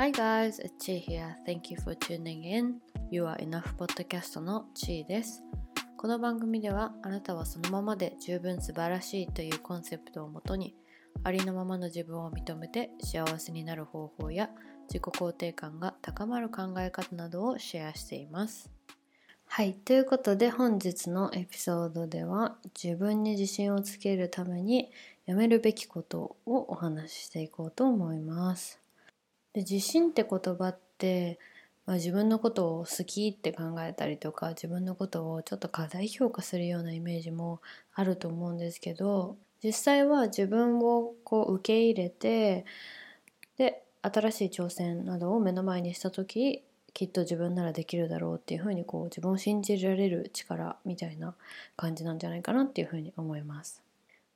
Hi guys, it's Chi here. Thank you for tuning in. You are enough podcast の Chi です。この番組ではあなたはそのままで十分素晴らしいというコンセプトをもとにありのままの自分を認めて幸せになる方法や自己肯定感が高まる考え方などをシェアしています。はい、ということで本日のエピソードでは自分に自信をつけるためにやめるべきことをお話ししていこうと思います。で自信って言葉って、まあ、自分のことを好きって考えたりとか自分のことをちょっと過大評価するようなイメージもあると思うんですけど実際は自分をこう受け入れてで新しい挑戦などを目の前にした時きっと自分ならできるだろうっていうふうにこう自分を信じられる力みたいな感じなんじゃないかなっていうふうに思います。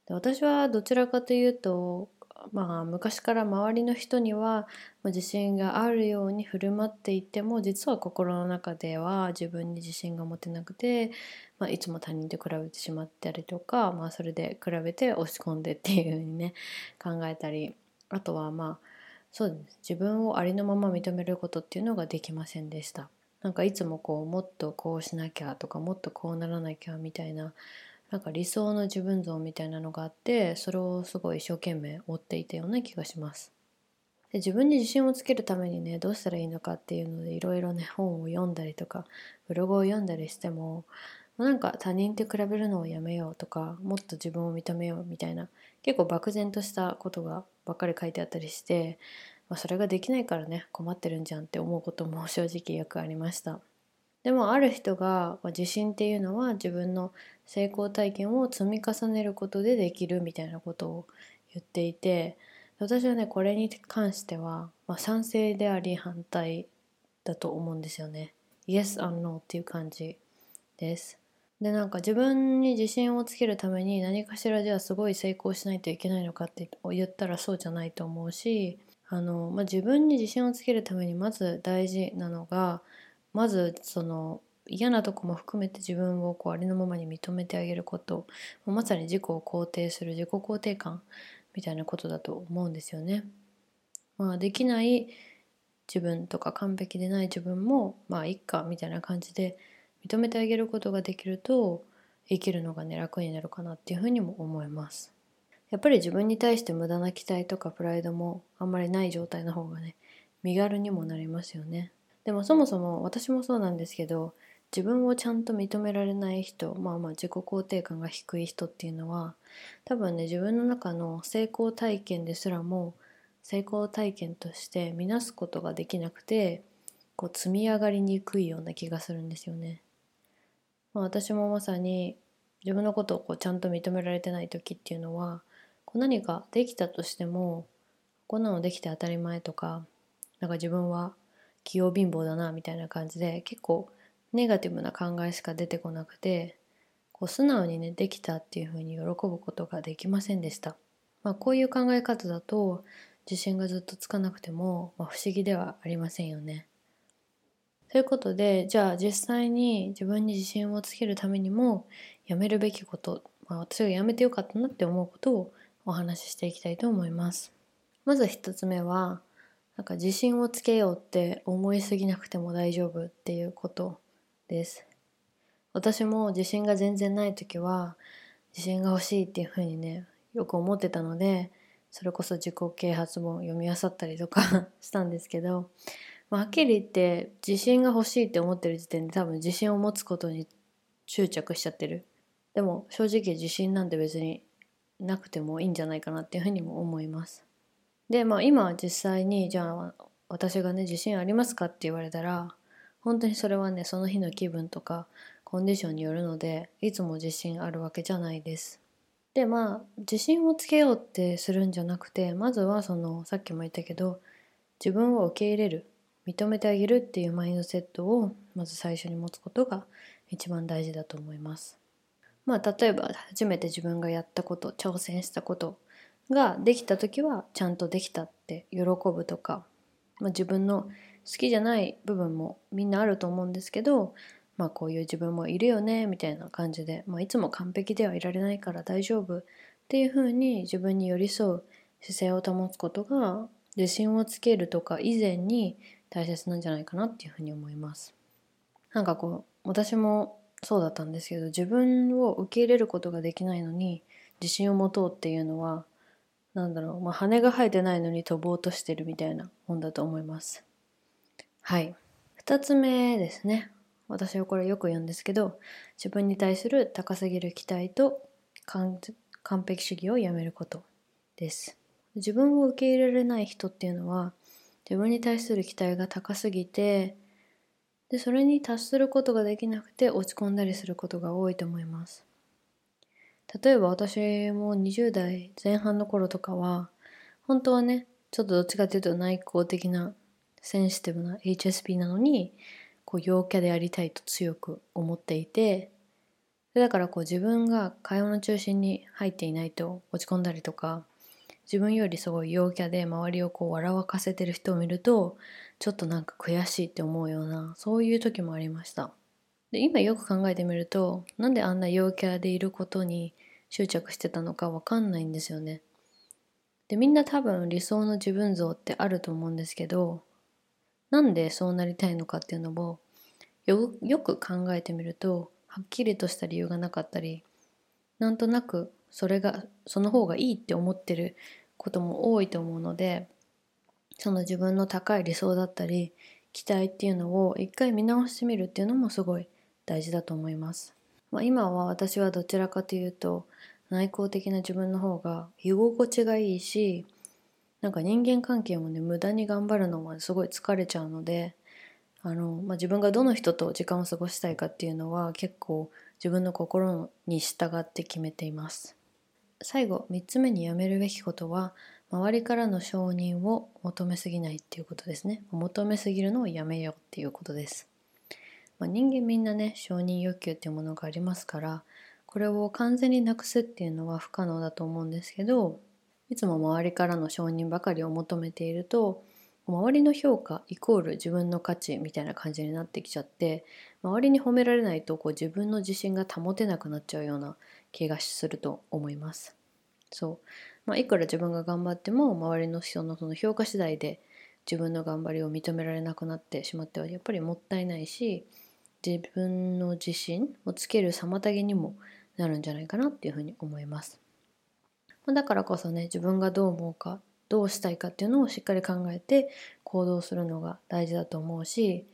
で私はどちらかというとまあ昔から周りの人には自信があるように振る舞っていても実は心の中では自分に自信が持てなくて、まあ、いつも他人と比べてしまったりとか、まあ、それで比べて押し込んでっていうふうにね考えたりあとはまあそうです。自分をありのまま認めることっていうのができませんでした。なんかいつもこうもっとこうしなきゃとかもっとこうならなきゃみたいななんか理想の自分像みたいなのがあってそれをすごい一生懸命追っていたような気がします。で自分に自信をつけるためにねどうしたらいいのかっていうのでいろいろね本を読んだりとかブログを読んだりしてもなんか他人と比べるのをやめようとかもっと自分を認めようみたいな結構漠然としたことがばっかり書いてあったりして、まあ、それができないからね困ってるんじゃんって思うことも正直よくありました。でもある人が、自信っていうのは自分の成功体験を積み重ねることでできるみたいなことを言っていて私はねこれに関しては、まあ、賛成であり反対だと思うんですよね。Yes or no っていう感じです。でなんか自分に自信をつけるために何かしらじゃあすごい成功しないといけないのかって言ったらそうじゃないと思うしあの、まあ、自分に自信をつけるためにまず大事なのがまずその嫌なとこも含めて自分をこうありのままに認めてあげることまさに自己を肯定する自己肯定感みたいなことだと思うんですよね。まあ、できない自分とか完璧でない自分もまあいっかみたいな感じで認めてあげることができると生きるのがね楽になるかなっていうふうにも思います。やっぱり自分に対して無駄な期待とかプライドもあんまりない状態の方がね身軽にもなりますよね。でもそもそも私もそうなんですけど自分をちゃんと認められない人まあまあ自己肯定感が低い人っていうのは多分ね自分の中の成功体験ですらも成功体験として見なすことができなくてこう積み上がりにくいような気がするんですよね。まあ、私もまさに自分のことをこうちゃんと認められてない時っていうのはこう何かできたとしてもこんなのできて当たり前とかなんか自分は器用貧乏だなみたいな感じで結構ネガティブな考えしか出てこなくてこう素直にねできたっていうふうに喜ぶことができませんでした。まあ、こういう考え方だと自信がずっとつかなくても、まあ、不思議ではありませんよね。ということでじゃあ実際に自分に自信をつけるためにもやめるべきこと、まあ、私がやめてよかったなって思うことをお話ししていきたいと思います。まず一つ目はなんか自信をつけようって思いすぎなくても大丈夫っていうことです。私も自信が全然ない時は自信が欲しいっていうふうにねよく思ってたのでそれこそ自己啓発本読み漁ったりとか したんですけど、まあ、はっきり言って自信が欲しいって思ってる時点で多分自信を持つことに執着しちゃってるでも正直自信なんて別になくてもいいんじゃないかなっていうふうにも思いますでまあ今実際にじゃあ私がね自信ありますかって言われたら本当にそれはねその日の気分とかコンディションによるのでいつも自信あるわけじゃないですでまあ自信をつけようってするんじゃなくてまずはそのさっきも言ったけど自分を受け入れる認めてあげるっていうマインドセットをまず最初に持つことが一番大事だと思います。まあ例えば初めて自分がやったこと挑戦したことができた時はちゃんとできたって喜ぶとか、まあ、自分の好きじゃない部分もみんなあると思うんですけどまあこういう自分もいるよねみたいな感じで、まあ、いつも完璧ではいられないから大丈夫っていうふうに自分に寄り添う姿勢を保つことが自信をつけるとか以前に大切なんじゃないかなっていうふうに思います。なんかこう私もそうだったんですけど自分を受け入れることができないのに自信を持とうっていうのはなんだろう、まあ、羽が生えてないのに飛ぼうとしてるみたいなもんだと思います。はい。2つ目ですね。私はこれよく言うんですけど自分に対する高すぎる期待と完璧主義をやめることです。自分を受け入れられない人っていうのは自分に対する期待が高すぎてでそれに達することができなくて落ち込んだりすることが多いと思います。例えば私も20代前半の頃とかは本当はねちょっとどっちかっていうと内向的なセンシティブな HSP なのにこう陽キャでありたいと強く思っていてだからこう自分が会話の中心に入っていないと落ち込んだりとか自分よりすごい陽キャで周りをこう笑わかせてる人を見るとちょっとなんか悔しいって思うようなそういう時もありました。で今よく考えてみるとなんであんな陽キャでいることに執着してたのかわかんないんですよね。でみんな多分理想の自分像ってあると思うんですけどなんでそうなりたいのかっていうのをよよく考えてみるとはっきりとした理由がなかったりなんとなくそれがその方がいいって思ってることも多いと思うのでその自分の高い理想だったり期待っていうのを一回見直してみるっていうのもすごい大事だと思います。まあ、今は私はどちらかというと内向的な自分の方が居心地がいいしなんか人間関係もね無駄に頑張るのもすごい疲れちゃうのであの、まあ、自分がどの人と時間を過ごしたいかっていうのは結構自分の心に従って決めています。最後3つ目にやめるべきことは周りからの承認を求めすぎないっていうことですね求めすぎるのをやめようっていうことです、まあ、人間みんなね承認欲求っていうものがありますからこれを完全になくすっていうのは不可能だと思うんですけどいつも周りからの承認ばかりを求めていると周りの評価イコール自分の価値みたいな感じになってきちゃって周りに褒められないとこう自分の自信が保てなくなっちゃうような気がすると思います。そう。まあ、いくら自分が頑張っても周りの人のその評価次第で自分の頑張りを認められなくなってしまってはやっぱりもったいないし自分の自信をつける妨げにもなるんじゃないかなっていうふうに思います。だからこそね自分がどう思うかどうしたいかっていうのをしっかり考えて行動するのが大事だと思うし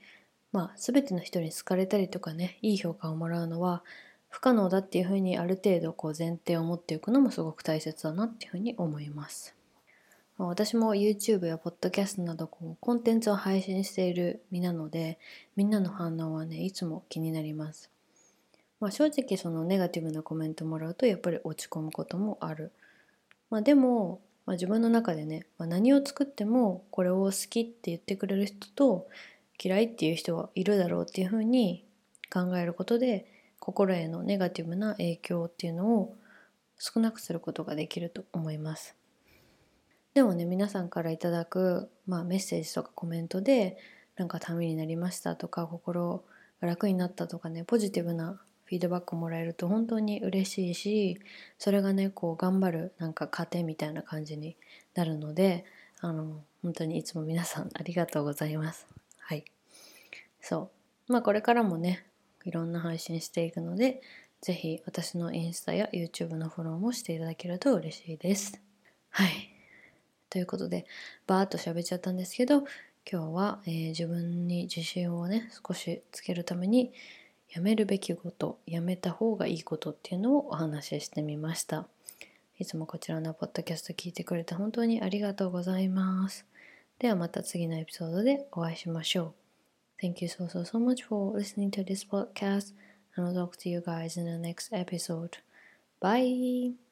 まあ全ての人に好かれたりとかねいい評価をもらうのは不可能だっていうふうにある程度こう前提を持っていくのもすごく大切だなっていうふうに思います。私も YouTube や Podcast などこうコンテンツを配信している身なのでみんなの反応はねいつも気になります。まあ、正直そのネガティブなコメントもらうとやっぱり落ち込むこともある。まあ、でも、まあ、自分の中でね、まあ、何を作ってもこれを好きって言ってくれる人と嫌いっていう人はいるだろうっていうふうに考えることで心へのネガティブな影響っていうのを少なくすることができると思います。でもね皆さんからいただく、まあ、メッセージとかコメントでなんかためになりましたとか心が楽になったとかねポジティブなフィードバックもらえると本当に嬉しいしそれがねこう頑張るなんか糧みたいな感じになるのであの本当にいつも皆さんありがとうございます。はいそうまあこれからもねいろんな配信していくので、ぜひ私のインスタや YouTube のフォローもしていただけると嬉しいです。はい。ということで、バーっと喋っちゃったんですけど、今日は、えー、自分に自信をね、少しつけるために、やめるべきこと、やめた方がいいことっていうのをお話ししてみました。いつもこちらのポッドキャスト聞いてくれて本当にありがとうございます。ではまた次のエピソードでお会いしましょう。Thank you so, so, so much for listening to this podcast, and I'll talk to you guys in the next episode. Bye.